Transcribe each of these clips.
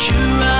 You are.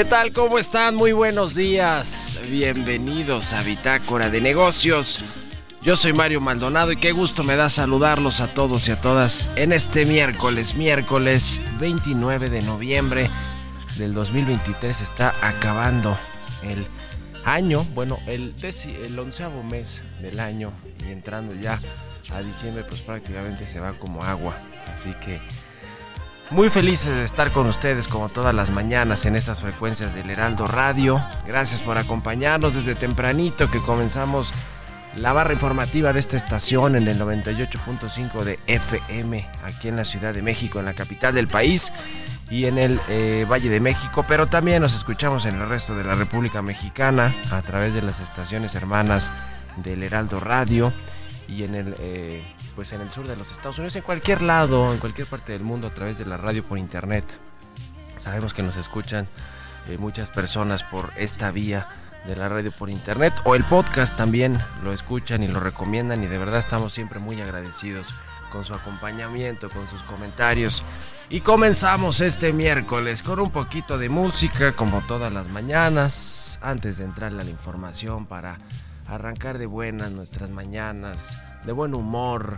¿Qué tal? ¿Cómo están? Muy buenos días. Bienvenidos a Bitácora de Negocios. Yo soy Mario Maldonado y qué gusto me da saludarlos a todos y a todas en este miércoles, miércoles 29 de noviembre del 2023. Está acabando el año, bueno, el, el onceavo mes del año y entrando ya a diciembre pues prácticamente se va como agua. Así que muy felices de estar con ustedes como todas las mañanas en estas frecuencias del Heraldo Radio. Gracias por acompañarnos desde tempranito que comenzamos la barra informativa de esta estación en el 98.5 de FM aquí en la Ciudad de México, en la capital del país y en el eh, Valle de México, pero también nos escuchamos en el resto de la República Mexicana a través de las estaciones hermanas del Heraldo Radio y en el... Eh, pues en el sur de los Estados Unidos, en cualquier lado, en cualquier parte del mundo a través de la radio por internet. Sabemos que nos escuchan eh, muchas personas por esta vía de la radio por internet o el podcast también lo escuchan y lo recomiendan y de verdad estamos siempre muy agradecidos con su acompañamiento, con sus comentarios. Y comenzamos este miércoles con un poquito de música como todas las mañanas, antes de entrar a la información para arrancar de buenas nuestras mañanas, de buen humor.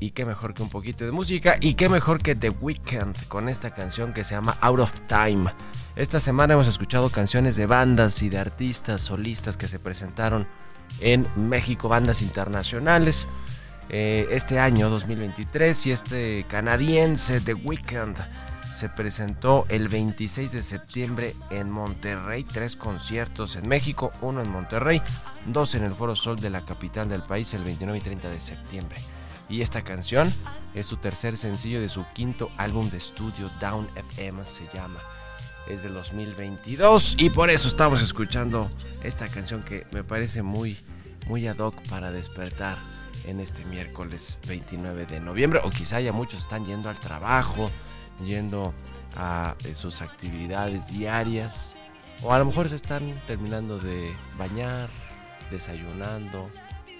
y qué mejor que un poquito de música y qué mejor que The Weeknd con esta canción que se llama Out of Time. Esta semana hemos escuchado canciones de bandas y de artistas solistas que se presentaron en México, bandas internacionales. Eh, este año 2023 y este canadiense The Weeknd se presentó el 26 de septiembre en Monterrey, tres conciertos en México, uno en Monterrey, dos en el Foro Sol de la capital del país el 29 y 30 de septiembre. Y esta canción es su tercer sencillo de su quinto álbum de estudio, Down FM se llama. Es del 2022 y por eso estamos escuchando esta canción que me parece muy, muy ad hoc para despertar en este miércoles 29 de noviembre. O quizá ya muchos están yendo al trabajo, yendo a eh, sus actividades diarias. O a lo mejor se están terminando de bañar, desayunando,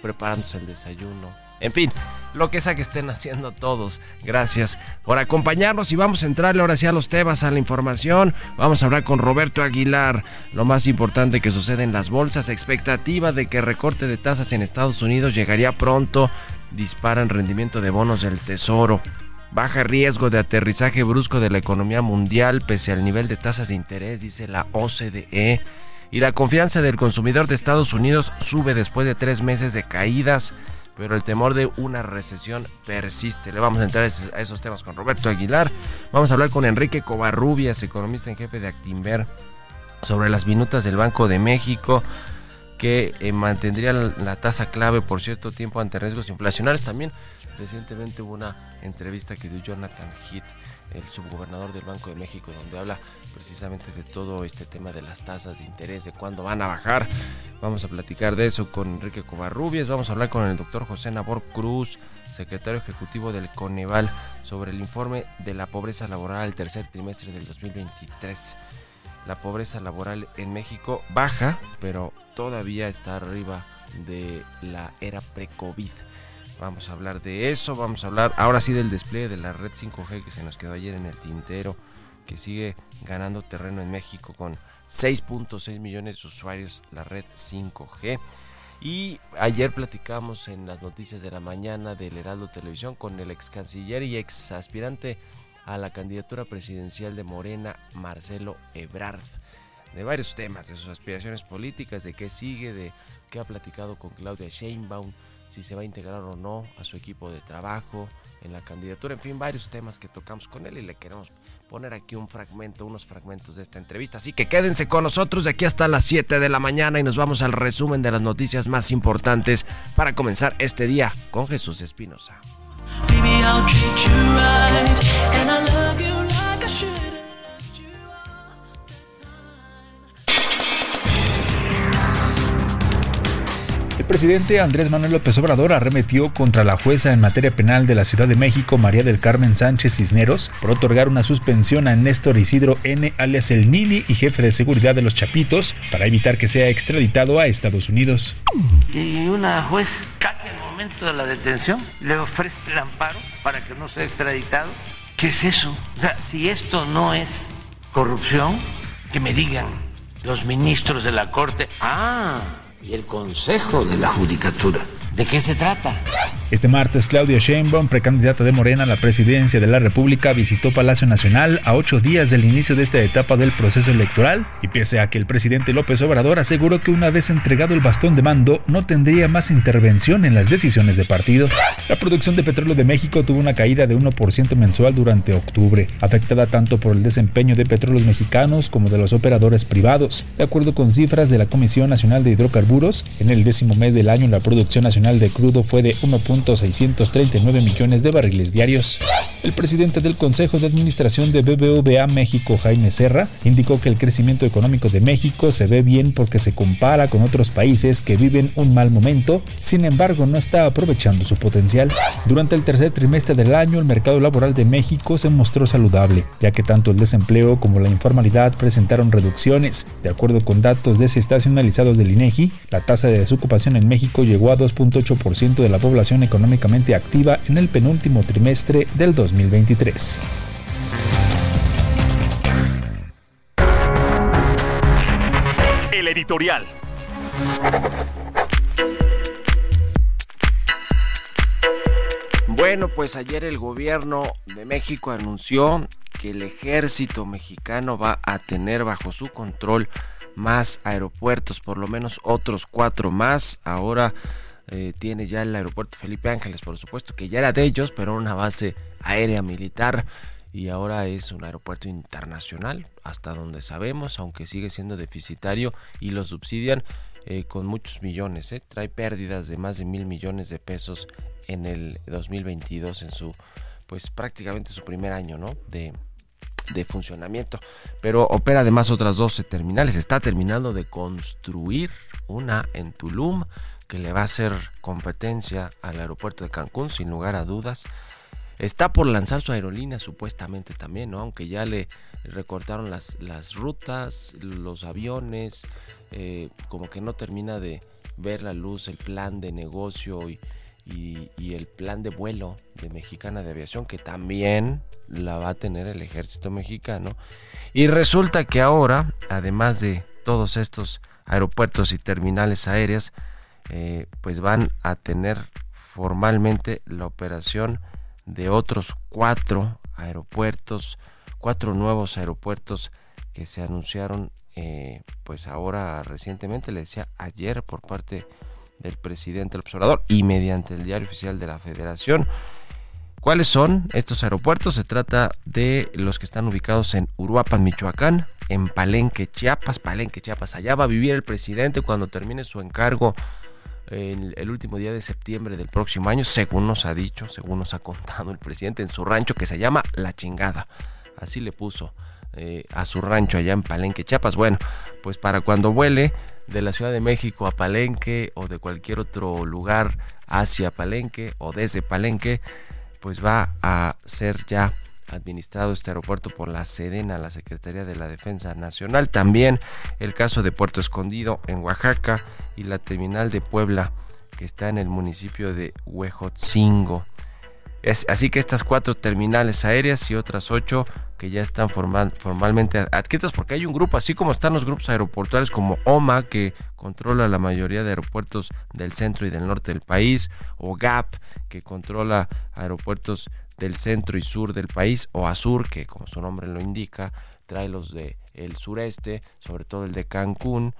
preparándose el desayuno. En fin, lo que sea que estén haciendo todos. Gracias por acompañarnos y vamos a entrarle ahora sí a los temas, a la información. Vamos a hablar con Roberto Aguilar. Lo más importante que sucede en las bolsas. Expectativa de que recorte de tasas en Estados Unidos llegaría pronto. Disparan rendimiento de bonos del Tesoro. Baja riesgo de aterrizaje brusco de la economía mundial pese al nivel de tasas de interés, dice la OCDE. Y la confianza del consumidor de Estados Unidos sube después de tres meses de caídas pero el temor de una recesión persiste. Le vamos a entrar a esos temas con Roberto Aguilar. Vamos a hablar con Enrique Covarrubias, economista en jefe de Actimber, sobre las minutas del Banco de México que eh, mantendría la, tasa clave por cierto tiempo ante riesgos inflacionarios. También recientemente hubo una entrevista que dio Jonathan Heath el subgobernador del Banco de México, donde habla precisamente de todo este tema de las tasas de interés, de cuándo van a bajar. Vamos a platicar de eso con Enrique Covarrubias, vamos a hablar con el doctor José Nabor Cruz, secretario ejecutivo del Coneval, sobre el informe de la pobreza laboral al tercer trimestre del 2023. La pobreza laboral en México baja, pero todavía está arriba de la era pre-COVID. Vamos a hablar de eso, vamos a hablar ahora sí del despliegue de la red 5G que se nos quedó ayer en el tintero, que sigue ganando terreno en México con 6.6 millones de usuarios la red 5G. Y ayer platicamos en las noticias de la mañana del Heraldo Televisión con el ex canciller y ex aspirante a la candidatura presidencial de Morena, Marcelo Ebrard. De varios temas, de sus aspiraciones políticas, de qué sigue, de qué ha platicado con Claudia Sheinbaum, si se va a integrar o no a su equipo de trabajo, en la candidatura, en fin, varios temas que tocamos con él y le queremos poner aquí un fragmento, unos fragmentos de esta entrevista. Así que quédense con nosotros de aquí hasta las 7 de la mañana y nos vamos al resumen de las noticias más importantes para comenzar este día con Jesús Espinosa. Presidente Andrés Manuel López Obrador arremetió contra la jueza en materia penal de la Ciudad de México, María del Carmen Sánchez Cisneros, por otorgar una suspensión a Néstor Isidro N., alias el Nini y jefe de seguridad de los Chapitos, para evitar que sea extraditado a Estados Unidos. Y una juez, casi al momento de la detención, le ofrece el amparo para que no sea extraditado. ¿Qué es eso? O sea, si esto no es corrupción, que me digan los ministros de la Corte, ah, y el Consejo de la Judicatura. ¿De qué se trata? Este martes, Claudia Sheinbaum, precandidata de Morena a la presidencia de la República, visitó Palacio Nacional a ocho días del inicio de esta etapa del proceso electoral y pese a que el presidente López Obrador aseguró que una vez entregado el bastón de mando no tendría más intervención en las decisiones de partido. La producción de petróleo de México tuvo una caída de 1% mensual durante octubre, afectada tanto por el desempeño de petróleos mexicanos como de los operadores privados. De acuerdo con cifras de la Comisión Nacional de Hidrocarburos, en el décimo mes del año la producción nacional de crudo fue de 1.639 millones de barriles diarios. El presidente del Consejo de Administración de BBVA México, Jaime Serra, indicó que el crecimiento económico de México se ve bien porque se compara con otros países que viven un mal momento, sin embargo no está aprovechando su potencial. Durante el tercer trimestre del año, el mercado laboral de México se mostró saludable, ya que tanto el desempleo como la informalidad presentaron reducciones. De acuerdo con datos desestacionalizados del INEGI, la tasa de desocupación en México llegó a 2.8% de la población económicamente activa en el penúltimo trimestre del 2023. El editorial. Bueno, pues ayer el gobierno de México anunció que el ejército mexicano va a tener bajo su control más aeropuertos, por lo menos otros cuatro más. Ahora eh, tiene ya el aeropuerto Felipe Ángeles, por supuesto, que ya era de ellos, pero una base aérea militar y ahora es un aeropuerto internacional, hasta donde sabemos, aunque sigue siendo deficitario y lo subsidian eh, con muchos millones. ¿eh? Trae pérdidas de más de mil millones de pesos en el 2022, en su, pues prácticamente su primer año, ¿no? De, de funcionamiento. Pero opera además otras 12 terminales. Está terminando de construir una en Tulum que le va a hacer competencia al aeropuerto de Cancún, sin lugar a dudas. Está por lanzar su aerolínea supuestamente también, ¿no? Aunque ya le recortaron las, las rutas, los aviones, eh, como que no termina de ver la luz el plan de negocio y, y, y, el plan de vuelo de Mexicana de Aviación, que también la va a tener el ejército mexicano. Y resulta que ahora, además de todos estos aeropuertos y terminales aéreas, eh, pues van a tener formalmente la operación de otros cuatro aeropuertos, cuatro nuevos aeropuertos que se anunciaron eh, pues ahora recientemente, le decía ayer por parte del presidente del observador y mediante el diario oficial de la federación. ¿Cuáles son estos aeropuertos? Se trata de los que están ubicados en Uruapan, Michoacán, en Palenque, Chiapas, Palenque, Chiapas. Allá va a vivir el presidente cuando termine su encargo el, el, último día de septiembre del próximo año, según nos ha dicho, según nos ha contado el presidente en su rancho que se llama La Chingada. Así le puso eh, a su rancho allá en Palenque, Chiapas. Bueno, pues para cuando vuele de la Ciudad de México a Palenque o de cualquier otro lugar hacia Palenque o desde Palenque, pues va a ser ya administrado este aeropuerto por la Sedena, la Secretaría de la Defensa Nacional. También el caso de Puerto Escondido en Oaxaca y la terminal de Puebla que está en el municipio de Huejotzingo. Es, así que estas cuatro terminales aéreas y otras ocho que ya están formal, formalmente adquiridas porque hay un grupo, así como están los grupos aeroportuarios como OMA que controla la mayoría de aeropuertos del centro y del norte del país, o GAP que controla aeropuertos del centro y sur del país, o ASUR que como su nombre lo indica trae los del el sureste, sobre todo el de Cancún,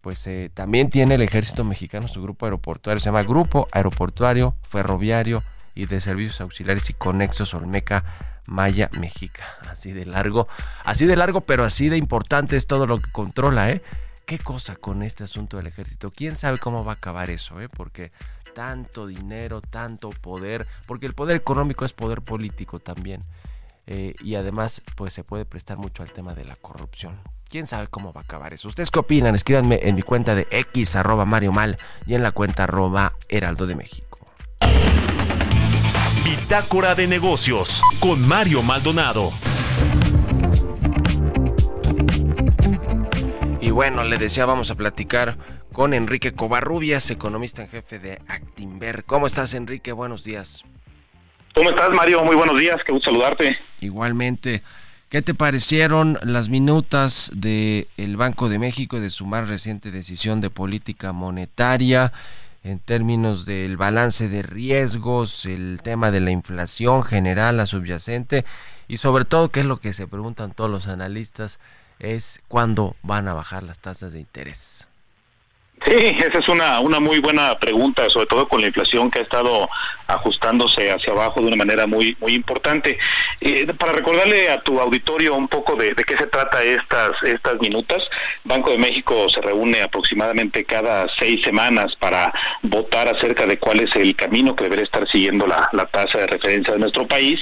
pues eh, también tiene el ejército mexicano su grupo aeroportuario, se llama Grupo Aeroportuario Ferroviario y de Servicios Auxiliares y Conexos Olmeca Maya Mexica. Así de largo, así de largo, pero así de importante es todo lo que controla, ¿eh? ¿Qué cosa con este asunto del ejército? ¿Quién sabe cómo va a acabar eso, eh? Porque tanto dinero, tanto poder, porque el poder económico es poder político también. Eh, y además, pues se puede prestar mucho al tema de la corrupción. ¿Quién sabe cómo va a acabar eso? ¿Ustedes qué opinan? Escríbanme en mi cuenta de X arroba Mario Mal y en la cuenta arroba Heraldo de México. Bitácora de negocios con Mario Maldonado. Y bueno, le decía, vamos a platicar con Enrique Covarrubias, economista en jefe de Actimber. ¿Cómo estás, Enrique? Buenos días. ¿Cómo estás, Mario? Muy buenos días, qué gusto saludarte. Igualmente. ¿Qué te parecieron las minutas del Banco de México de su más reciente decisión de política monetaria? en términos del balance de riesgos, el tema de la inflación general, la subyacente y sobre todo, que es lo que se preguntan todos los analistas, es cuándo van a bajar las tasas de interés. Sí, esa es una, una muy buena pregunta, sobre todo con la inflación que ha estado ajustándose hacia abajo de una manera muy muy importante. Eh, para recordarle a tu auditorio un poco de, qué se trata estas estas minutas, Banco de México se reúne aproximadamente cada seis semanas para votar acerca de cuál es el camino que debería estar siguiendo la, la tasa de referencia de nuestro país,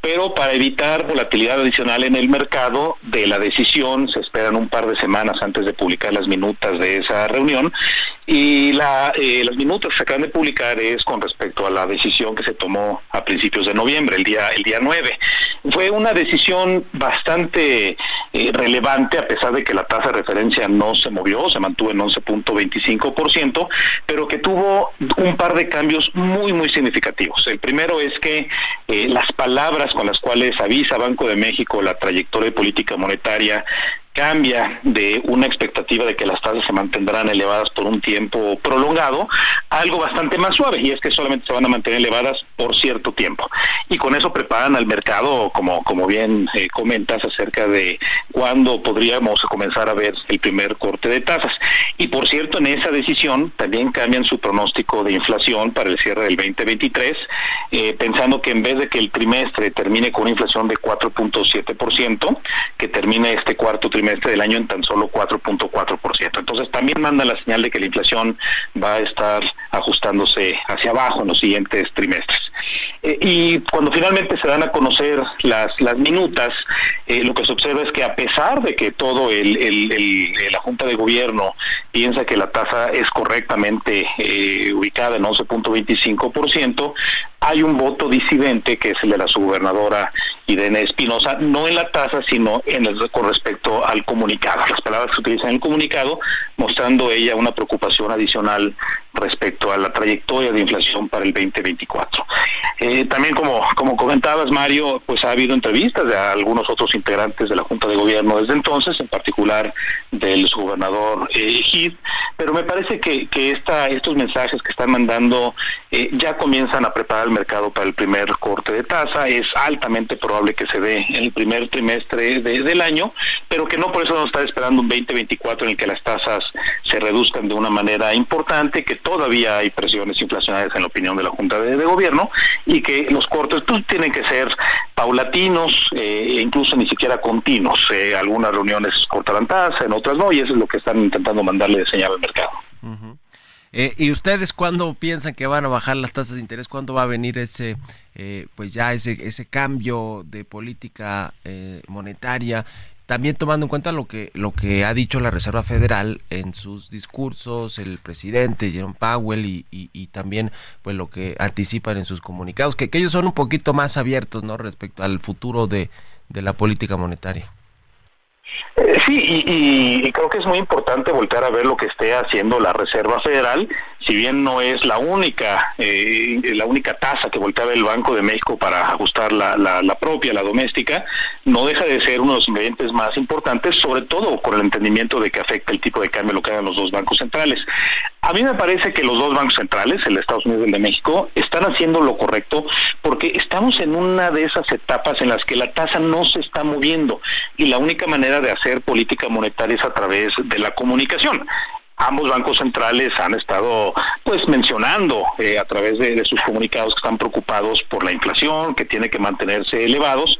pero para evitar volatilidad adicional en el mercado de la decisión se esperan un par de semanas antes de publicar las minutas de esa reunión y la, eh, las minutas que se acaban de publicar es con respecto a la decisión que se tomó a principios de noviembre, el día, el día 9. Fue una decisión bastante eh, relevante, a pesar de que la tasa de referencia no se movió, se mantuvo en 11.25%, pero que tuvo un par de cambios muy, muy significativos. El primero es que eh, las palabras con las cuales avisa Banco de México la trayectoria de política monetaria cambia de una expectativa de que las tasas se mantendrán elevadas por un tiempo prolongado algo bastante más suave y es que solamente se van a mantener elevadas por cierto tiempo. Y con eso preparan al mercado como como bien eh, comentas acerca de cuándo podríamos comenzar a ver el primer corte de tasas. Y por cierto en esa decisión también cambian su pronóstico de inflación para el cierre del 2023 eh, pensando que en vez de que el trimestre termine con una inflación de 4.7% que termine este cuarto trimestre del año en tan solo 4.4%. Entonces también manda la señal de que la inflación va a estar ajustándose hacia abajo en los siguientes trimestres. Eh, y cuando finalmente se dan a conocer las, las minutas, eh, lo que se observa es que a pesar de que todo el, la Junta de Gobierno piensa que la tasa es correctamente eh, ubicada en 11.25%, hay un voto disidente que es el de la subgobernadora Irene Espinosa, no en la tasa, sino en el, con respecto al comunicado, las palabras que utilizan en el comunicado, mostrando ella una preocupación adicional respecto a la trayectoria de inflación para el 2024. Eh, también, como, como comentabas, Mario, pues ha habido entrevistas de algunos otros integrantes de la Junta de Gobierno desde entonces, en particular del subgobernador eh, pero me parece que, que esta, estos mensajes que están mandando eh, ya comienzan a preparar el mercado para el primer corte de tasa. Es altamente probable que se dé en el primer trimestre del año, pero que no por eso a estar esperando un 2024 en el que las tasas se reduzcan de una manera importante, que todavía hay presiones inflacionarias en la opinión de la Junta de, Gobierno y que los cortes pues, tienen que ser paulatinos eh, e incluso ni siquiera continuos. Eh, algunas reuniones cortarán tasa, en otras no, y eso es lo que están intentando mandarle de señal al mercado. Eh, ¿Y ustedes cuándo piensan que van a bajar las tasas de interés? ¿Cuándo va a venir ese, pues ya ese, ese cambio de política monetaria? También tomando en cuenta lo que, lo que ha dicho la Reserva Federal en sus discursos, el presidente Jerome Powell y, y, también pues lo que anticipan en sus comunicados, que, que ellos son un poquito más abiertos ¿no? respecto al futuro de, de la política monetaria. Eh, sí, y, creo que es muy importante voltear a ver lo que esté haciendo la Reserva Federal, si bien no es la única eh, la única tasa que voltea el Banco de México para ajustar la, la, propia, la doméstica, no deja de ser uno de los ingredientes más importantes, sobre todo con el entendimiento de que afecta el tipo de cambio lo que hagan los dos bancos centrales. A mí me parece que los dos bancos centrales, el Estados Unidos y el de México, están haciendo lo correcto porque estamos en una de esas etapas en las que la tasa no se está moviendo y la única manera de hacer política monetaria es a través de la comunicación ambos bancos centrales han estado pues mencionando eh, a través de, sus comunicados que están preocupados por la inflación, que tiene que mantenerse elevados,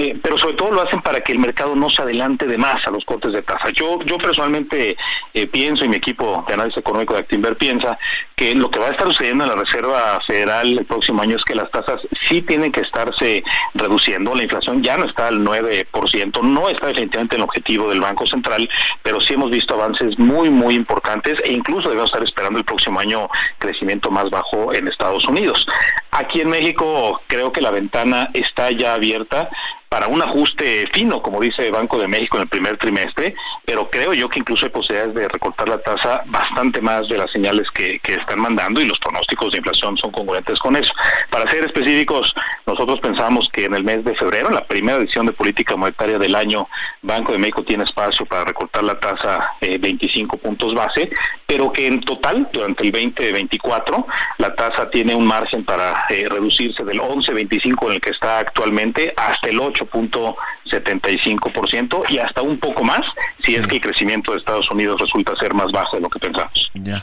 eh, pero sobre todo lo hacen para que el mercado no se adelante de más a los cortes de tasa. Yo, yo personalmente eh, pienso y mi equipo de análisis económico de Actinver piensa que lo que va a estar sucediendo en la Reserva Federal el próximo año es que las tasas sí tienen que estarse reduciendo. La inflación ya no está al 9%, no está definitivamente en el objetivo del Banco Central, pero sí hemos visto avances muy, muy importantes e incluso debemos estar esperando el próximo año crecimiento más bajo en Estados Unidos. Aquí en México creo que la ventana está ya abierta para un ajuste fino, como dice Banco de México en el primer trimestre, pero creo yo que incluso hay posibilidades de recortar la tasa bastante más de las señales que, que están mandando y los pronósticos de inflación son congruentes con eso. Para ser específicos, nosotros pensamos que en el mes de febrero, en la primera edición de política monetaria del año, Banco de México tiene espacio para recortar la tasa 25 eh, puntos básicos base, pero que en total, durante el 2024, la tasa tiene un margen para eh, reducirse del 11.25 en el que está actualmente hasta el 8.75% y hasta un poco más si es que el crecimiento de Estados Unidos resulta ser más bajo de lo que pensamos. Ya.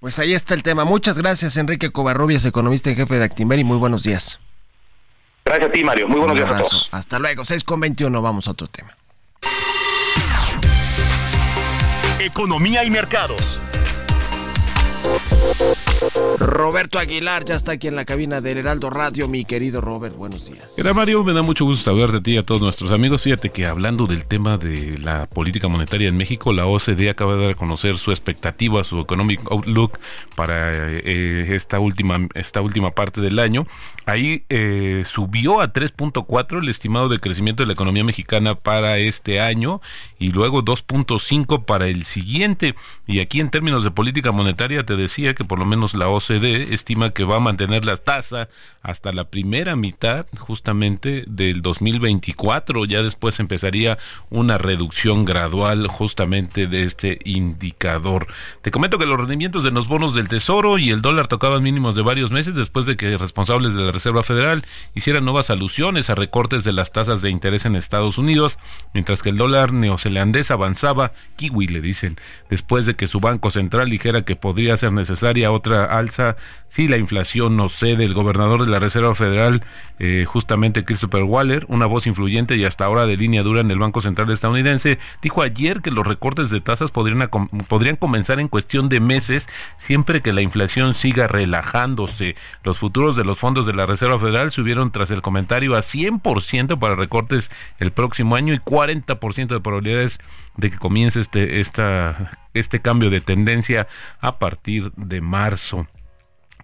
Pues ahí está el tema. Muchas gracias, Enrique Covarrubias, economista y jefe de Actimber, y muy buenos días. Gracias a ti, Mario. Muy buenos días a todos. Hasta luego. 6 con 21. Vamos a otro tema. Economía y mercados. you Roberto Aguilar ya está aquí en la cabina del Heraldo Radio, mi querido Robert, buenos días. Era Mario, me da mucho gusto saber de ti y a todos nuestros amigos. Fíjate que hablando del tema de la política monetaria en México, la OCDE acaba de dar a conocer su expectativa, su economic outlook para eh, esta última esta última parte del año. Ahí eh, subió a 3.4 el estimado de crecimiento de la economía mexicana para este año y luego 2.5 para el siguiente. Y aquí en términos de política monetaria te decía que por lo menos la OCDE estima que va a mantener la tasa hasta la primera mitad justamente del 2024. Ya después empezaría una reducción gradual justamente de este indicador. Te comento que los rendimientos de los bonos del Tesoro y el dólar tocaban mínimos de varios meses después de que responsables de la Reserva Federal hicieran nuevas alusiones a recortes de las tasas de interés en Estados Unidos, mientras que el dólar neozelandés avanzaba, kiwi le dicen, después de que su banco central dijera que podría ser necesaria otra alza si la inflación no cede. El gobernador de la Reserva Federal, eh, justamente Christopher Waller, una voz influyente y hasta ahora de línea dura en el Banco Central estadounidense, dijo ayer que los recortes de tasas podrían, podrían comenzar en cuestión de meses siempre que la inflación siga relajándose. Los futuros de los fondos de la Reserva Federal subieron tras el comentario a 100% para recortes el próximo año y 40% de probabilidades de que comience este, esta, este cambio de tendencia a partir de marzo.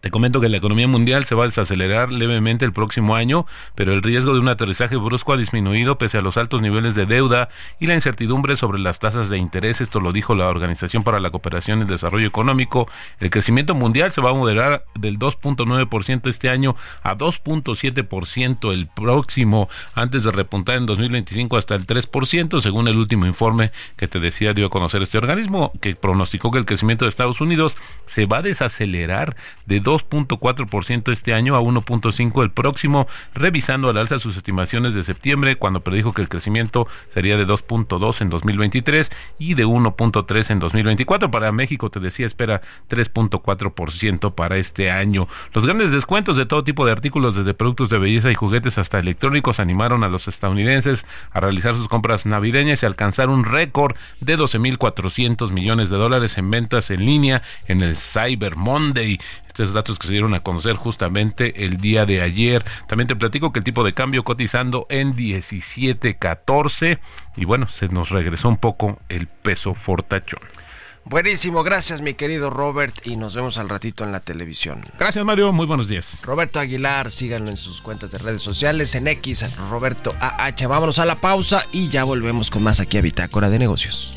Te comento que la economía mundial se va a desacelerar levemente el próximo año, pero el riesgo de un aterrizaje brusco ha disminuido pese a los altos niveles de deuda y la incertidumbre sobre las tasas de interés. Esto lo dijo la Organización para la Cooperación y el Desarrollo Económico. El crecimiento mundial se va a moderar del 2.9% este año a 2.7% el próximo, antes de repuntar en 2025 hasta el 3%, según el último informe que te decía dio a conocer este organismo, que pronosticó que el crecimiento de Estados Unidos se va a desacelerar de 2.4% este año a 1.5% el próximo, revisando al alza sus estimaciones de septiembre, cuando predijo que el crecimiento sería de 2.2 en 2023 y de 1.3 en 2024. Para México, te decía, espera 3.4% para este año. Los grandes descuentos de todo tipo de artículos, desde productos de belleza y juguetes hasta electrónicos, animaron a los estadounidenses a realizar sus compras navideñas y alcanzar un récord de 12.400 millones de dólares en ventas en línea en el Cyber Monday. Estos datos que se dieron a conocer justamente el día de ayer. También te platico que el tipo de cambio cotizando en 17.14 y bueno, se nos regresó un poco el peso fortachón. Buenísimo, gracias mi querido Robert y nos vemos al ratito en la televisión. Gracias Mario, muy buenos días. Roberto Aguilar, síganlo en sus cuentas de redes sociales, en X, Roberto AH. Vámonos a la pausa y ya volvemos con más aquí a Bitácora de Negocios.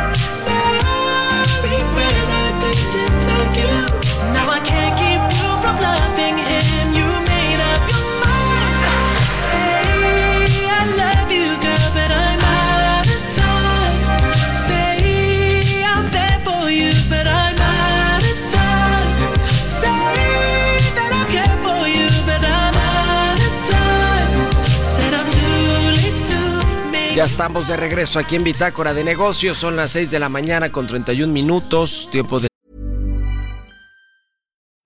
Ya estamos de regreso aquí en Bitácora de Negocios. Son las 6 de la mañana con 31 minutos. Tiempo de.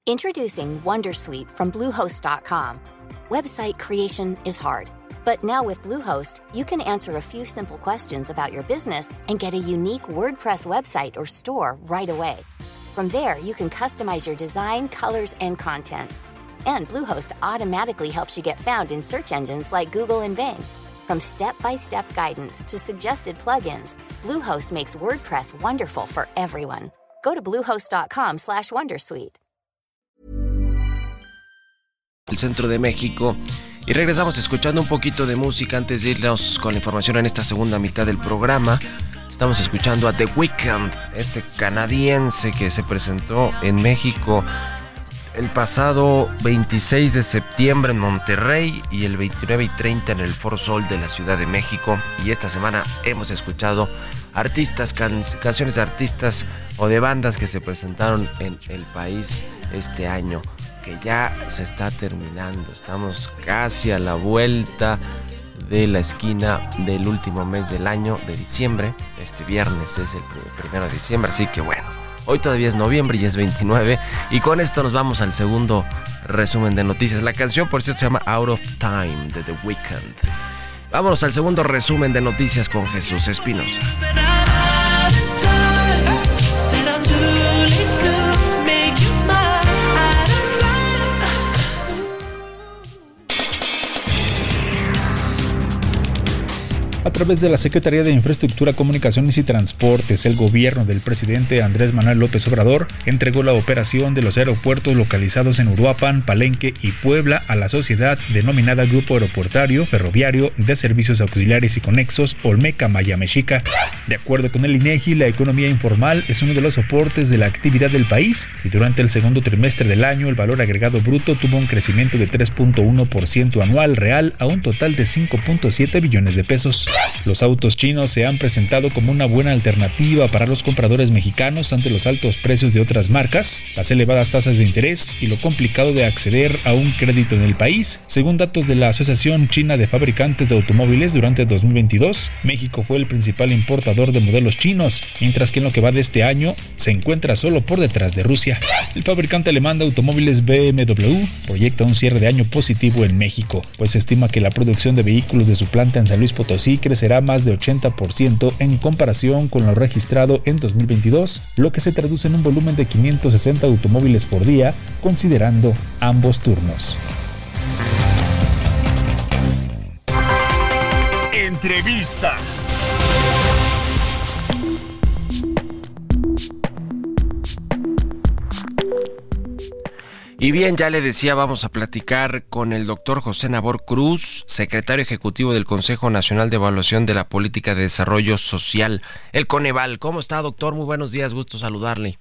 Introducing Wondersuite from Bluehost.com. Website creation is hard, but now with Bluehost, you can answer a few simple questions about your business and get a unique WordPress website or store right away. From there, you can customize your design, colors, and content. And Bluehost automatically helps you get found in search engines like Google and Bing. From step-by-step guidance to suggested plugins, Bluehost makes WordPress wonderful for everyone. Go to bluehost.com/wondersuite. el centro de México. Y regresamos escuchando un poquito de música antes de irnos con la información en esta segunda mitad del programa. Estamos escuchando a The Weeknd, este canadiense que se presentó en México el pasado 26 de septiembre en Monterrey y el 29 y 30 en el Foro Sol de la Ciudad de México. Y esta semana hemos escuchado artistas, can- canciones de artistas o de bandas que se presentaron en el país este año, que ya se está terminando. Estamos casi a la vuelta de la esquina del último mes del año, de diciembre. Este viernes es el pr- primero de diciembre, así que bueno. Hoy todavía es noviembre y es 29. Y con esto nos vamos al segundo resumen de noticias. La canción, por cierto, se llama Out of Time de The Weeknd. Vámonos al segundo resumen de noticias con Jesús Espinosa. A través de la Secretaría de Infraestructura, Comunicaciones y Transportes, el gobierno del presidente Andrés Manuel López Obrador entregó la operación de los aeropuertos localizados en Uruapan, Palenque y Puebla a la sociedad denominada Grupo Aeroportario Ferroviario de Servicios Auxiliares y Conexos Olmeca Maya Mexica. De acuerdo con el INEGI, la economía informal es uno de los soportes de la actividad del país y durante el segundo trimestre del año el valor agregado bruto tuvo un crecimiento de 3.1% anual real a un total de 5.7 billones de pesos. Los autos chinos se han presentado como una buena alternativa para los compradores mexicanos ante los altos precios de otras marcas, las elevadas tasas de interés y lo complicado de acceder a un crédito en el país. Según datos de la Asociación China de Fabricantes de Automóviles, durante 2022, México fue el principal importador de modelos chinos, mientras que en lo que va de este año se encuentra solo por detrás de Rusia. El fabricante alemán de automóviles BMW proyecta un cierre de año positivo en México, pues estima que la producción de vehículos de su planta en San Luis Potosí crecerá más de 80% en comparación con lo registrado en 2022, lo que se traduce en un volumen de 560 automóviles por día, considerando ambos turnos. Entrevista. Y bien, ya le decía, vamos a platicar con el doctor José Nabor Cruz, secretario ejecutivo del Consejo Nacional de Evaluación de la Política de Desarrollo Social, el Coneval. ¿Cómo está, doctor? Muy buenos días, gusto saludarle.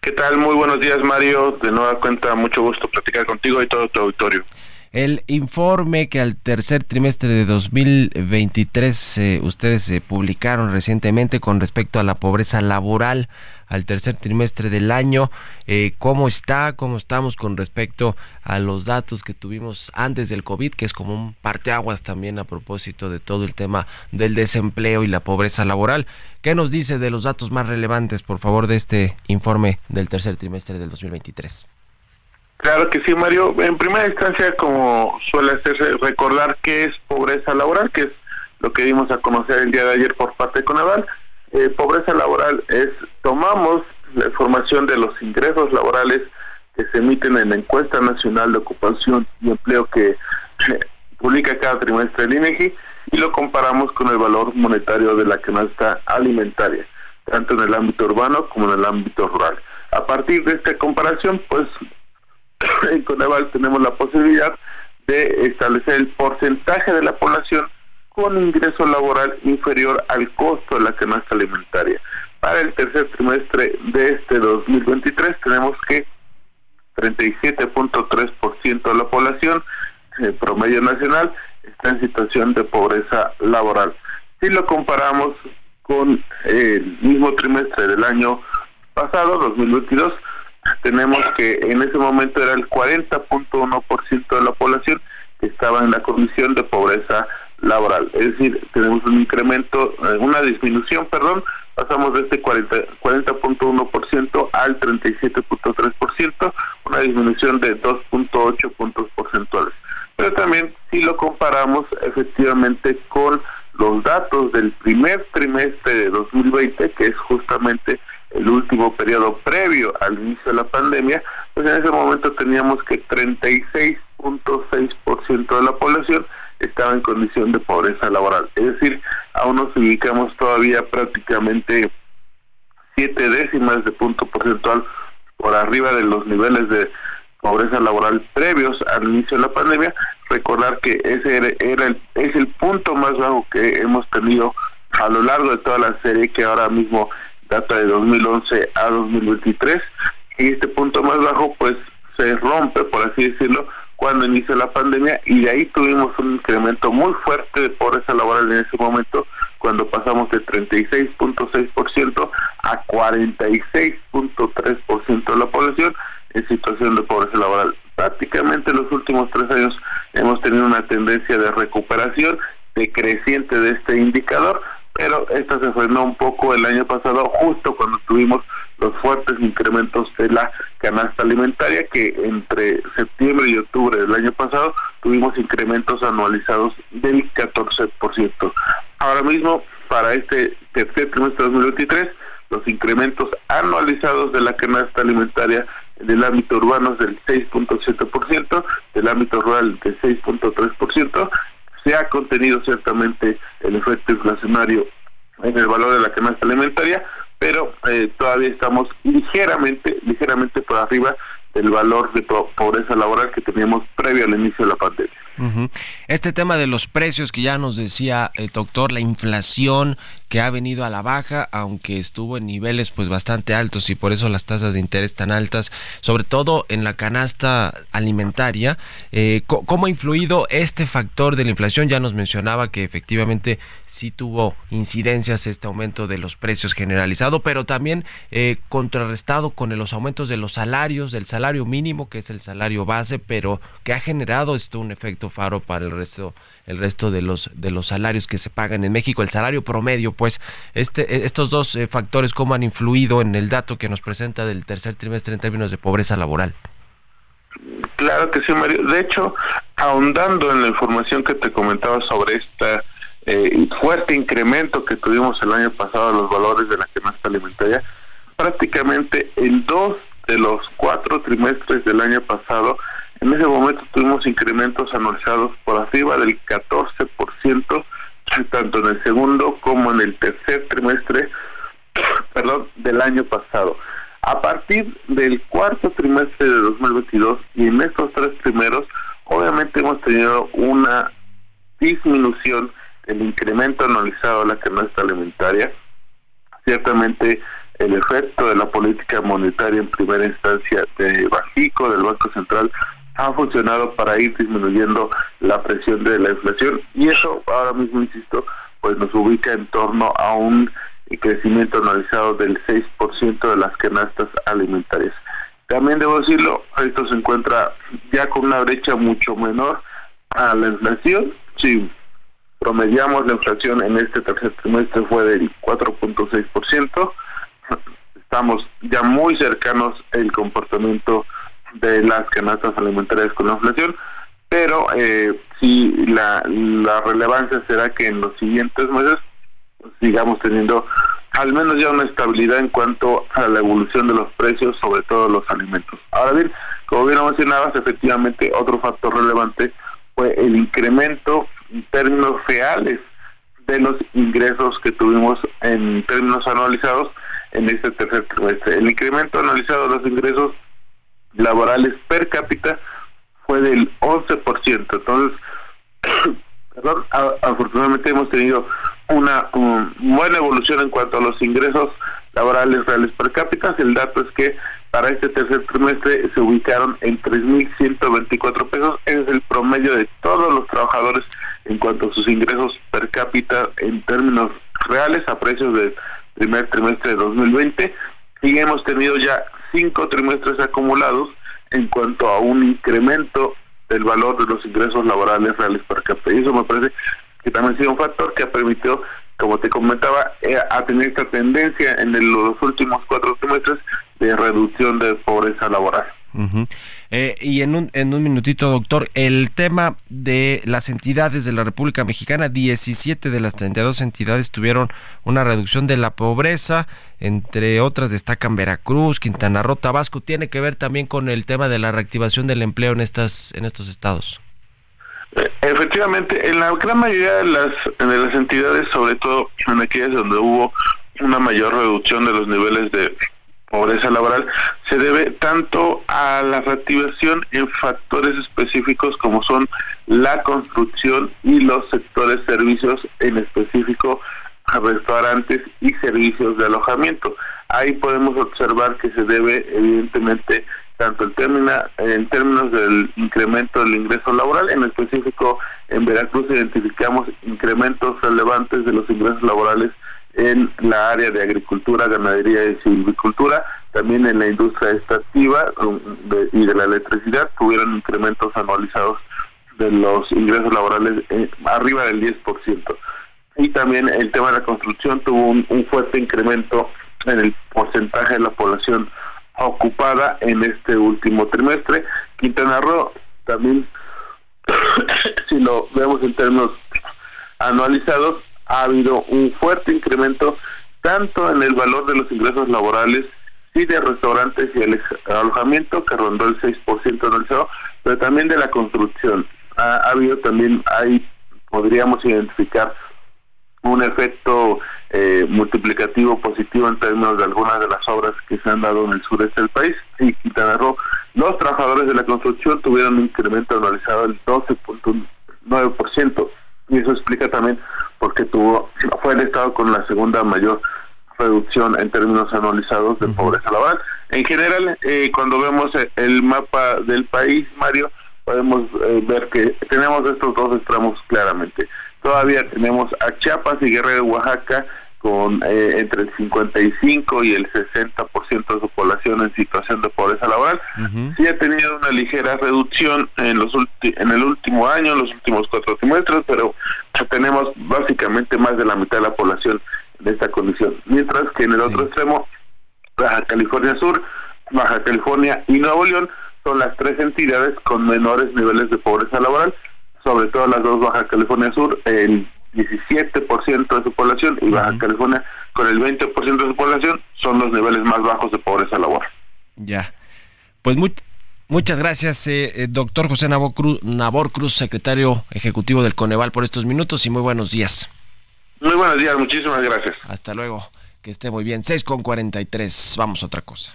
¿Qué tal? Muy buenos días, Mario. De nueva cuenta, mucho gusto platicar contigo y todo tu auditorio. El informe que al tercer trimestre de 2023 eh, ustedes eh, publicaron recientemente con respecto a la pobreza laboral al tercer trimestre del año, eh, ¿cómo está? ¿Cómo estamos con respecto a los datos que tuvimos antes del COVID, que es como un parteaguas también a propósito de todo el tema del desempleo y la pobreza laboral? ¿Qué nos dice de los datos más relevantes, por favor, de este informe del tercer trimestre del 2023? Claro que sí, Mario. En primera instancia, como suele hacerse, recordar qué es pobreza laboral, que es lo que dimos a conocer el día de ayer por parte de Coneval. Eh, pobreza laboral es, tomamos la información de los ingresos laborales que se emiten en la encuesta nacional de ocupación y empleo que eh, publica cada trimestre el INEGI y lo comparamos con el valor monetario de la canasta alimentaria, tanto en el ámbito urbano como en el ámbito rural. A partir de esta comparación, pues en Coneval tenemos la posibilidad de establecer el porcentaje de la población con ingreso laboral inferior al costo de la canasta alimentaria. Para el tercer trimestre de este 2023 tenemos que 37.3% de la población eh, promedio nacional está en situación de pobreza laboral. Si lo comparamos con el mismo trimestre del año pasado, 2022, tenemos que en ese momento era el 40.1% de la población que estaba en la condición de pobreza laboral. Es decir, tenemos un incremento, eh, una disminución, perdón, pasamos de este 40.1% al 37.3%, una disminución de 2.8 puntos porcentuales. Pero también si lo comparamos efectivamente con los datos del primer trimestre de 2020, que es justamente el último periodo previo al inicio de la pandemia, pues en ese momento teníamos que 36.6% de la población estaba en condición de pobreza laboral. Es decir, aún nos ubicamos todavía prácticamente siete décimas de punto porcentual por arriba de los niveles de pobreza laboral previos al inicio de la pandemia. Recordar que ese era, el, es el punto más bajo que hemos tenido a lo largo de toda la serie que ahora mismo data de 2011 a 2023 y este punto más bajo pues se rompe por así decirlo cuando inició la pandemia y de ahí tuvimos un incremento muy fuerte de pobreza laboral en ese momento cuando pasamos de 36.6% a 46.3% de la población en situación de pobreza laboral. Prácticamente los últimos tres años hemos tenido una tendencia de recuperación decreciente de este indicador, pero esta se frenó un poco el año pasado justo cuando tuvimos los fuertes incrementos de la canasta alimentaria que entre septiembre y octubre del año pasado tuvimos incrementos anualizados del 14%. Ahora mismo, para este tercer trimestre de 2023, los incrementos anualizados de la canasta alimentaria del ámbito urbano es del 6.7%, del ámbito rural del 6.3%. Se ha contenido ciertamente el efecto inflacionario en el valor de la canasta alimentaria, pero eh, todavía estamos ligeramente, ligeramente por arriba del valor de pobreza laboral que teníamos previo al inicio de la pandemia. Este tema de los precios que ya nos decía el eh, doctor, la inflación que ha venido a la baja, aunque estuvo en niveles pues bastante altos y por eso las tasas de interés tan altas, sobre todo en la canasta alimentaria. Eh, ¿Cómo ha influido este factor de la inflación? Ya nos mencionaba que efectivamente sí tuvo incidencias este aumento de los precios generalizado, pero también eh, contrarrestado con los aumentos de los salarios, del salario mínimo, que es el salario base, pero que ha generado esto un efecto faro para el resto el resto de los de los salarios que se pagan en México, el salario promedio, pues este estos dos eh, factores cómo han influido en el dato que nos presenta del tercer trimestre en términos de pobreza laboral. Claro que sí, Mario. De hecho, ahondando en la información que te comentaba sobre este fuerte incremento que tuvimos el año pasado de los valores de la canasta alimentaria, prácticamente en dos de los cuatro trimestres del año pasado en ese momento tuvimos incrementos anunciados por arriba del 14%, tanto en el segundo como en el tercer trimestre perdón, del año pasado. A partir del cuarto trimestre de 2022 y en estos tres primeros, obviamente hemos tenido una disminución del incremento anualizado de la canasta alimentaria. Ciertamente el efecto de la política monetaria en primera instancia de Bajico, del Banco Central, ha funcionado para ir disminuyendo la presión de la inflación y eso ahora mismo, insisto, pues nos ubica en torno a un crecimiento analizado del 6% de las canastas alimentarias. También debo decirlo, esto se encuentra ya con una brecha mucho menor a la inflación. Si promediamos la inflación en este tercer trimestre fue del 4.6%, estamos ya muy cercanos el comportamiento de las canastas alimentarias con la inflación, pero eh, sí la, la relevancia será que en los siguientes meses sigamos teniendo al menos ya una estabilidad en cuanto a la evolución de los precios, sobre todo los alimentos. Ahora bien, como bien mencionabas, efectivamente otro factor relevante fue el incremento en términos reales de los ingresos que tuvimos en términos anualizados en este tercer trimestre. El incremento anualizado de los ingresos laborales per cápita fue del 11%. Entonces, perdón, afortunadamente hemos tenido una buena evolución en cuanto a los ingresos laborales reales per cápita. El dato es que para este tercer trimestre se ubicaron en 3.124 pesos. es el promedio de todos los trabajadores en cuanto a sus ingresos per cápita en términos reales a precios del primer trimestre de 2020. Y hemos tenido ya cinco trimestres acumulados en cuanto a un incremento del valor de los ingresos laborales reales per cápita. Y eso me parece que también ha sido un factor que ha permitido, como te comentaba, eh, a tener esta tendencia en los últimos cuatro trimestres de reducción de pobreza laboral. Eh, y en un, en un minutito, doctor, el tema de las entidades de la República Mexicana, 17 de las 32 entidades tuvieron una reducción de la pobreza, entre otras destacan Veracruz, Quintana Roo, Tabasco, tiene que ver también con el tema de la reactivación del empleo en estas en estos estados. Eh, Efectivamente, en la gran mayoría de las, de las entidades, sobre todo en aquellas donde hubo una mayor reducción de los niveles de pobreza laboral, se debe tanto a la reactivación en factores específicos como son la construcción y los sectores servicios, en específico a restaurantes y servicios de alojamiento. Ahí podemos observar que se debe evidentemente tanto en, términa- en términos del incremento del ingreso laboral, en específico en Veracruz identificamos incrementos relevantes de los ingresos laborales en la área de agricultura, ganadería y silvicultura, también en la industria extractiva um, y de la electricidad tuvieron incrementos anualizados de los ingresos laborales eh, arriba del 10%. Y también el tema de la construcción tuvo un, un fuerte incremento en el porcentaje de la población ocupada en este último trimestre. Quintana Roo también, si lo vemos en términos anualizados, ha habido un fuerte incremento tanto en el valor de los ingresos laborales y de restaurantes y el alojamiento que rondó el 6% anualizado, pero también de la construcción. Ha, ha habido también, ahí podríamos identificar un efecto eh, multiplicativo positivo en términos de algunas de las obras que se han dado en el sureste del país. Y Quintana Roo, los trabajadores de la construcción tuvieron un incremento anualizado del 12.9%. Y eso explica también por qué tuvo, fue el estado con la segunda mayor reducción en términos anualizados de pobreza laboral. En general, eh, cuando vemos eh, el mapa del país, Mario, podemos eh, ver que tenemos estos dos extremos claramente. Todavía tenemos a Chiapas y Guerrero de Oaxaca con eh, entre el 55 y el 60% de su población en situación de pobreza laboral. Sí ha tenido una ligera reducción en los ulti- en el último año, en los últimos cuatro trimestres, pero tenemos básicamente más de la mitad de la población de esta condición. Mientras que en el otro extremo, Baja California Sur, Baja California y Nuevo León son las tres entidades con menores niveles de pobreza laboral, sobre todo las dos Baja California Sur, el 17% de su población y Baja California con el 20% de su población son los niveles más bajos de pobreza laboral. Ya. Pues mu- muchas gracias, eh, eh, doctor José Nabor Cruz, Nabor Cruz, secretario ejecutivo del Coneval, por estos minutos y muy buenos días. Muy buenos días, muchísimas gracias. Hasta luego. Que esté muy bien. 6 con 43. Vamos a otra cosa.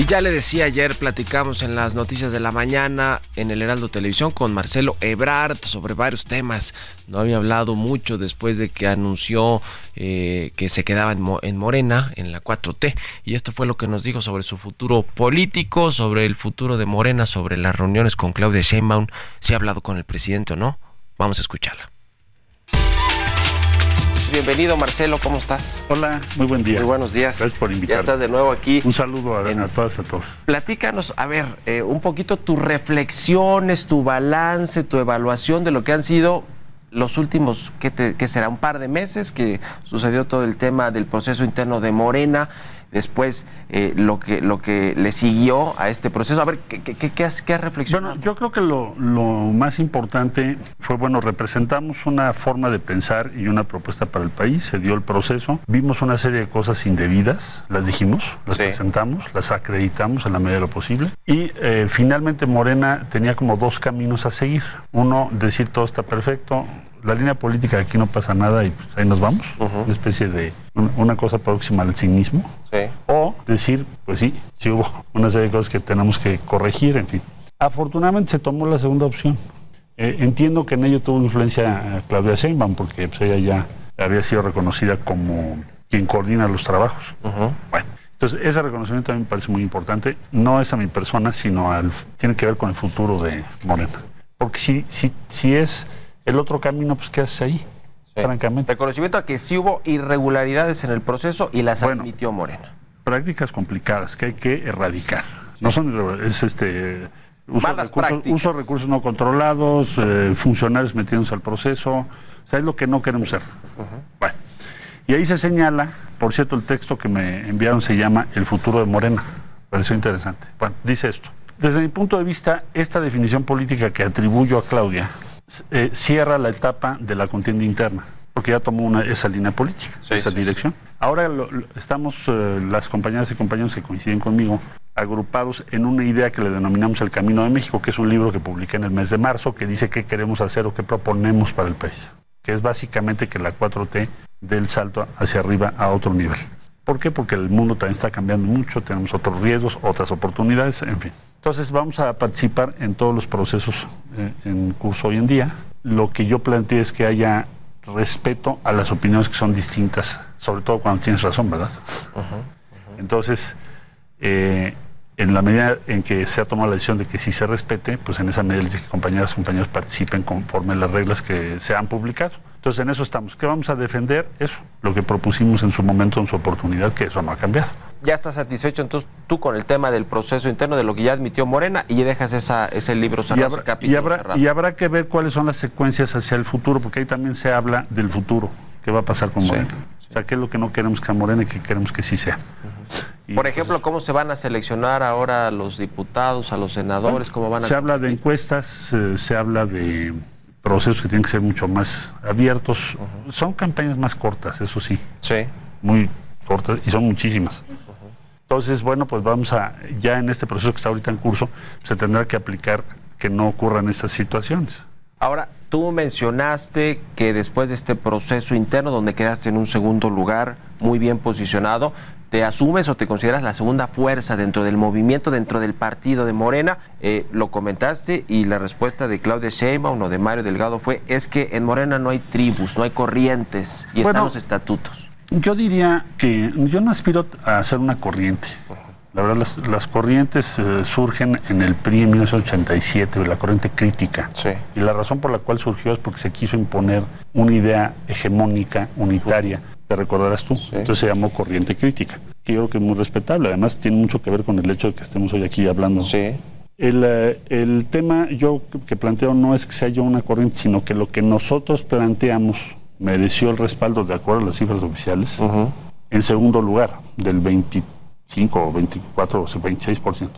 Y ya le decía ayer, platicamos en las noticias de la mañana en el Heraldo Televisión con Marcelo Ebrard sobre varios temas. No había hablado mucho después de que anunció eh, que se quedaba en, en Morena, en la 4T. Y esto fue lo que nos dijo sobre su futuro político, sobre el futuro de Morena, sobre las reuniones con Claudia Sheinbaum. Si ha hablado con el presidente o no. Vamos a escucharla. Bienvenido Marcelo, ¿cómo estás? Hola, muy buen día. Muy buenos días. Gracias por Ya invitarme. estás de nuevo aquí. Un saludo a, a todas y a todos. Platícanos, a ver, eh, un poquito tus reflexiones, tu balance, tu evaluación de lo que han sido los últimos, ¿qué, te- qué será? Un par de meses que sucedió todo el tema del proceso interno de Morena, después eh, lo, que, lo que le siguió a este proceso. A ver, ¿qué, qué, qué, has, qué has reflexionado? Bueno, yo creo que lo, lo más importante fue, bueno, representamos una forma de pensar y una propuesta para el país, se dio el proceso, vimos una serie de cosas indebidas, las dijimos, las Sí. presentamos, las acreditamos en la medida de lo posible y eh, finalmente Morena tenía como dos caminos a seguir. Uno, decir todo está perfecto, la línea política aquí no pasa nada y pues, ahí nos vamos, una especie de un- una cosa próxima al cinismo. Sí. O decir, pues sí, sí hubo una serie de cosas que tenemos que corregir, en fin. Afortunadamente se tomó la segunda opción. Eh, entiendo que en ello tuvo influencia eh, Claudia Sheinbaum, porque pues, ella ya había sido reconocida como quien coordina los trabajos. Bueno, entonces ese reconocimiento a mí me parece muy importante. No es a mi persona, sino al, tiene que ver con el futuro de Morena. Porque si, si, si es el otro camino, pues ¿qué haces ahí? Francamente. Reconocimiento a que sí hubo irregularidades en el proceso y las Bueno. admitió Morena. prácticas complicadas que hay que erradicar. No son irregulares, es este uso Malas recursos, prácticas. uso de recursos no controlados, eh, funcionarios metiéndose al proceso. O sea, es lo que no queremos ser. Bueno, y ahí se señala, por cierto, el texto que me enviaron se llama El futuro de Morena. Pareció interesante. Bueno, dice esto. Desde mi punto de vista, esta definición política que atribuyo a Claudia eh, cierra la etapa de la contienda interna, porque ya tomó una, esa línea política, esa dirección. Ahora lo- lo- estamos eh, las compañeras y compañeros que coinciden conmigo agrupados en una idea que le denominamos el Camino de México, que es un libro que publiqué en el mes de marzo, que dice qué queremos hacer o qué proponemos para el país, que es básicamente que la 4T dé el salto hacia arriba a otro nivel. ¿Por qué? Porque el mundo también está cambiando mucho, tenemos otros riesgos, otras oportunidades, en fin. Entonces vamos a participar en todos los procesos eh, en curso hoy en día. Lo que yo planteé es que haya respeto a las opiniones que son distintas, sobre todo cuando tienes razón, ¿verdad? Entonces, eh, en la medida en que se ha tomado la decisión de que sí se respete, pues en esa medida les dije que compañeras y compañeros participen conforme las reglas que se han publicado. Entonces en eso estamos. ¿Qué vamos a defender? Eso, lo que propusimos en su momento, en su oportunidad, que eso no ha cambiado. Ya estás satisfecho entonces tú con el tema del proceso interno de lo que ya admitió Morena y dejas esa, ese libro Y cerrado, habrá, ese capítulo y habrá- cerrado. y habrá que ver cuáles son las secuencias hacia el futuro, porque ahí también se habla del futuro, qué va a pasar con Morena. O sea, qué es lo que no queremos que sea Morena y qué queremos que sí sea. Por pues, ejemplo, ¿cómo se van a seleccionar ahora a los diputados, a los senadores? ¿Cómo van a Se habla de encuestas, eh, se habla de procesos que tienen que ser mucho más abiertos. Son campañas más cortas, eso sí. Sí. Muy cortas y son muchísimas. Entonces, bueno, pues vamos a, ya en este proceso que está ahorita en curso, se tendrá que aplicar que no ocurran estas situaciones. Ahora, tú mencionaste que después de este proceso interno donde quedaste en un segundo lugar, muy bien posicionado, ¿te asumes o te consideras la segunda fuerza dentro del movimiento, dentro del partido de Morena? Eh, lo comentaste y la respuesta de Claudia Sheinbaum o de Mario Delgado fue, es que en Morena no hay tribus, no hay corrientes y están Bueno, los estatutos. Yo diría que yo no aspiro a ser una corriente. La verdad, las, las corrientes eh, surgen en el PRI en 1987, la corriente crítica. Y la razón por la cual surgió es porque se quiso imponer una idea hegemónica, unitaria. Te recordarás tú. Entonces se llamó corriente crítica. Que yo creo que es muy respetable. Además, tiene mucho que ver con el hecho de que estemos hoy aquí hablando. El, eh, el tema yo que- planteo no es que sea yo una corriente, sino que lo que nosotros planteamos mereció el respaldo de acuerdo a las cifras oficiales. En segundo lugar, del 25 o 24 o 26%.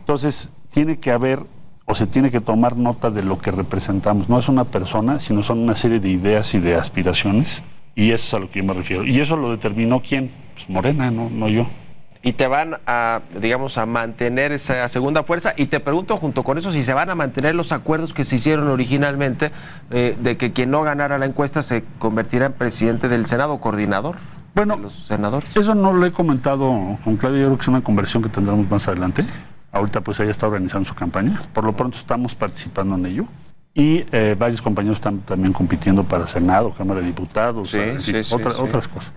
Entonces, tiene que haber o se tiene que tomar nota de lo que representamos. No es una persona, sino son una serie de ideas y de aspiraciones. Y eso es a lo que yo me refiero. Y eso lo determinó quién? Pues Morena, no, no yo. y te van a, digamos, a mantener esa segunda fuerza. Y te pregunto junto con eso si se van a mantener los acuerdos que se hicieron originalmente eh, de que quien no ganara la encuesta se convertirá en presidente del Senado, coordinador. Bueno, de los senadores. Eso no lo he comentado con Claudia, yo creo que es una conversión que tendremos más adelante. Ahorita pues ella está organizando su campaña. Por lo pronto estamos participando en ello. Y eh, varios compañeros están también compitiendo para Senado, Cámara de Diputados, Sí, otra- otras cosas.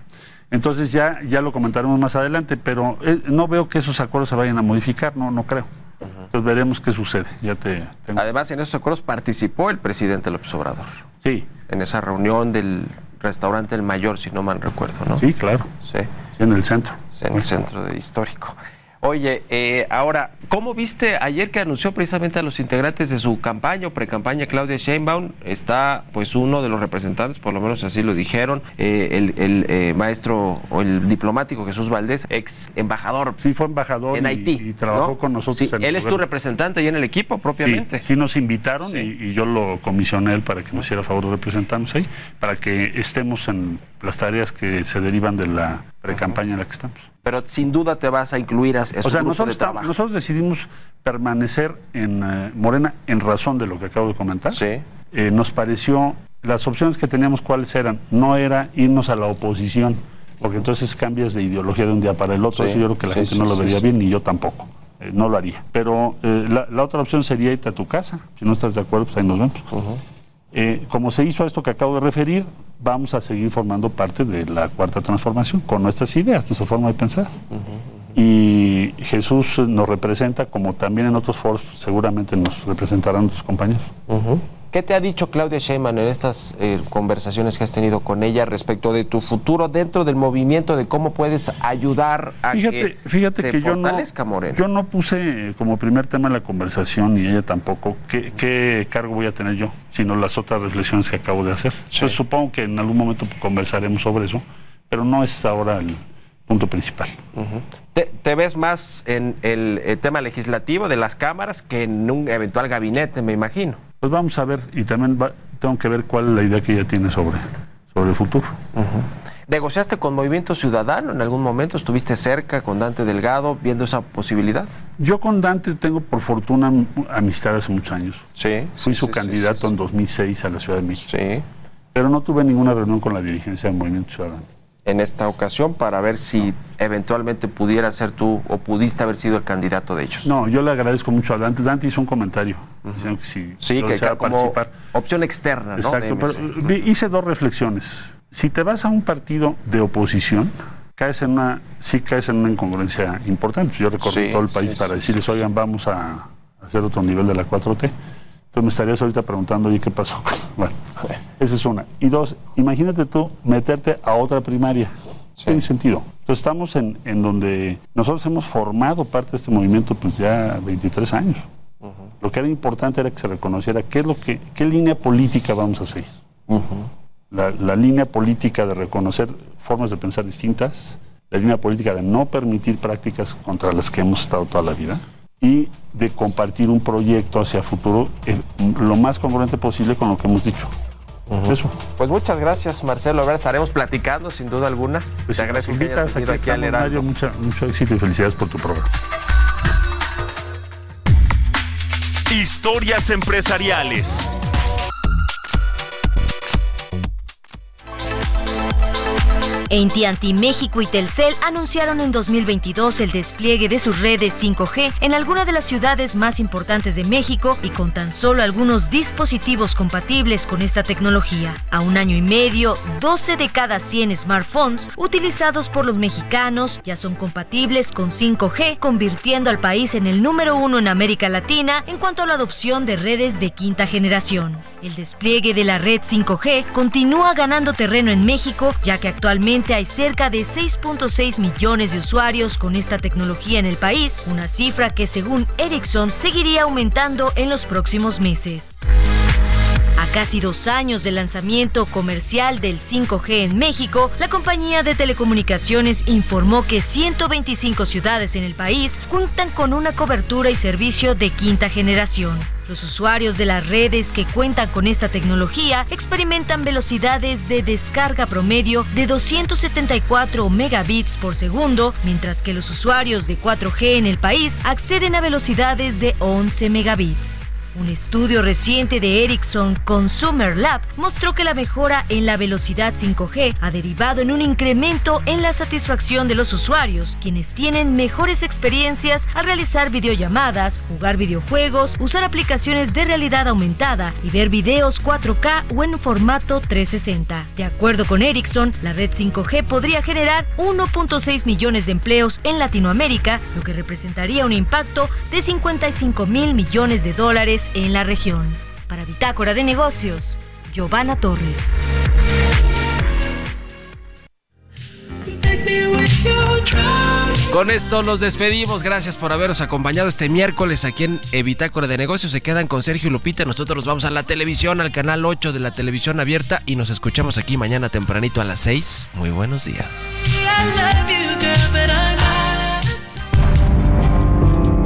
Entonces ya, ya lo comentaremos más adelante, pero eh, no veo que esos acuerdos se vayan a modificar, no, no creo. Entonces veremos qué sucede. Ya te tengo. Además, en esos acuerdos participó el presidente López Obrador. Sí. En esa reunión del restaurante El Mayor, si no mal recuerdo, ¿no? Sí, claro. Sí. En el centro. Sí, en el centro de histórico. Oye, eh, ahora, ¿cómo viste ayer que anunció precisamente a los integrantes de su campaña o pre-campaña Claudia Sheinbaum? Está pues uno de los representantes, por lo menos así lo dijeron, eh, el, el, eh, maestro o el diplomático Jesús Valdés, ex embajador. Sí, fue embajador en y- Haití. y trabajó ¿no? con nosotros Sí, en el él es tu representante ahí en el equipo propiamente. Sí, sí nos invitaron Y, y yo lo comisioné él para que nos hiciera favor de representarnos ahí, para que estemos en las tareas que se derivan de la pre-campaña en la que estamos. Pero sin duda te vas a incluir a, a su o sea, grupo nosotros, de trabajo. nosotros decidimos permanecer en eh, Morena en razón de lo que acabo de comentar. Sí. Eh, nos pareció, las opciones que teníamos, ¿cuáles eran? No era irnos a la oposición, porque entonces cambias de ideología de un día para el otro, Sí, eso yo creo que la sí, gente sí, no lo vería bien, ni yo tampoco. eh, no lo haría. Pero eh, la, la otra opción sería irte a tu casa. Si no estás de acuerdo, pues ahí nos vemos. Eh, como se hizo esto que acabo de referir, vamos a seguir formando parte de la cuarta transformación con nuestras ideas, nuestra forma de pensar. Y Jesús nos representa, como también en otros foros seguramente nos representarán nuestros compañeros. ¿Qué te ha dicho Claudia Sheinbaum en estas eh, conversaciones que has tenido con ella respecto de tu futuro dentro del movimiento, de cómo puedes ayudar a Fíjate, que fíjate se que yo no, fortalezca Morena? yo no puse como primer tema en la conversación, y ella tampoco, qué, qué cargo voy a tener yo, sino las otras reflexiones que acabo de hacer. Yo supongo que en algún momento conversaremos sobre eso, pero no es ahora el punto principal. ¿Te, te ves más en el eh, tema legislativo de las cámaras que en un eventual gabinete, me imagino? Pues vamos a ver, y también va- tengo que ver cuál es la idea que ella tiene sobre, sobre el futuro. ¿Negociaste con Movimiento Ciudadano en algún momento? ¿Estuviste cerca con Dante Delgado viendo esa posibilidad? Yo con Dante tengo por fortuna amistad hace muchos años. Sí. Fui su sí, candidato sí, en 2006 a la Ciudad de México. Sí. Pero no tuve ninguna reunión con la dirigencia del Movimiento Ciudadano. En esta ocasión para ver si eventualmente pudiera ser tú o pudiste haber sido el candidato de ellos. No, yo le agradezco mucho a Dante. Dante hizo un comentario diciendo que si Sí, que como opción externa, ¿no? Exacto, pero vi- hice dos reflexiones. Si te vas a un partido de oposición, caes en una, sí caes en una incongruencia importante. Yo recorrí Sí, todo el país sí, para decirles, oigan, vamos a hacer otro nivel de la 4T. Me estarías ahorita preguntando, oye, ¿qué pasó? Bueno, esa es una. Y dos, imagínate tú meterte a otra primaria. Tiene sentido. Entonces estamos en, en donde nosotros hemos formado parte de este movimiento pues ya 23 años. Lo que era importante era que se reconociera qué es lo que, qué línea política vamos a seguir. La, la línea política de reconocer formas de pensar distintas, la línea política de no permitir prácticas contra las que hemos estado toda la vida y de compartir un proyecto hacia futuro eh, lo más congruente posible con lo que hemos dicho. Eso. Pues muchas gracias, Marcelo. A ver, estaremos platicando sin duda alguna. Pues Te agradezco que hayas invitas, aquí venido aquí Heraldo. Mario, mucha- mucho éxito y felicidades por tu programa. Historias empresariales. AT&T México y Telcel anunciaron en 2022 el despliegue de sus redes 5G en algunas de las ciudades más importantes de México y con tan solo algunos dispositivos compatibles con esta tecnología. A un año y medio, 12 de cada 100 smartphones utilizados por los mexicanos ya son compatibles con 5G, convirtiendo al país en el número uno en América Latina en cuanto a la adopción de redes de quinta generación. El despliegue de la red 5G continúa ganando terreno en México, ya que actualmente hay cerca de 6.6 millones de usuarios con esta tecnología en el país, una cifra que según Ericsson seguiría aumentando en los próximos meses. A casi dos años del lanzamiento comercial del 5G en México, la compañía de telecomunicaciones informó que 125 ciudades en el país cuentan con una cobertura y servicio de quinta generación. Los usuarios de las redes que cuentan con esta tecnología experimentan velocidades de descarga promedio de 274 megabits por segundo, mientras que los usuarios de 4G en el país acceden a velocidades de 11 megabits. Un estudio reciente de Ericsson Consumer Lab mostró que la mejora en la velocidad 5G ha derivado en un incremento en la satisfacción de los usuarios, quienes tienen mejores experiencias al realizar videollamadas, jugar videojuegos, usar aplicaciones de realidad aumentada y ver videos 4K o en formato 360. De acuerdo con Ericsson, la red 5G podría generar 1.6 millones de empleos en Latinoamérica, lo que representaría un impacto de 55 mil millones de dólares en la región. Para Bitácora de Negocios, Giovanna Torres. Con esto los despedimos. Gracias por habernos acompañado este miércoles aquí en Bitácora de Negocios. Se quedan con Sergio y Lupita. Nosotros nos vamos a la televisión, al canal 8 de la televisión abierta y nos escuchamos aquí mañana tempranito a las 6. Muy buenos días.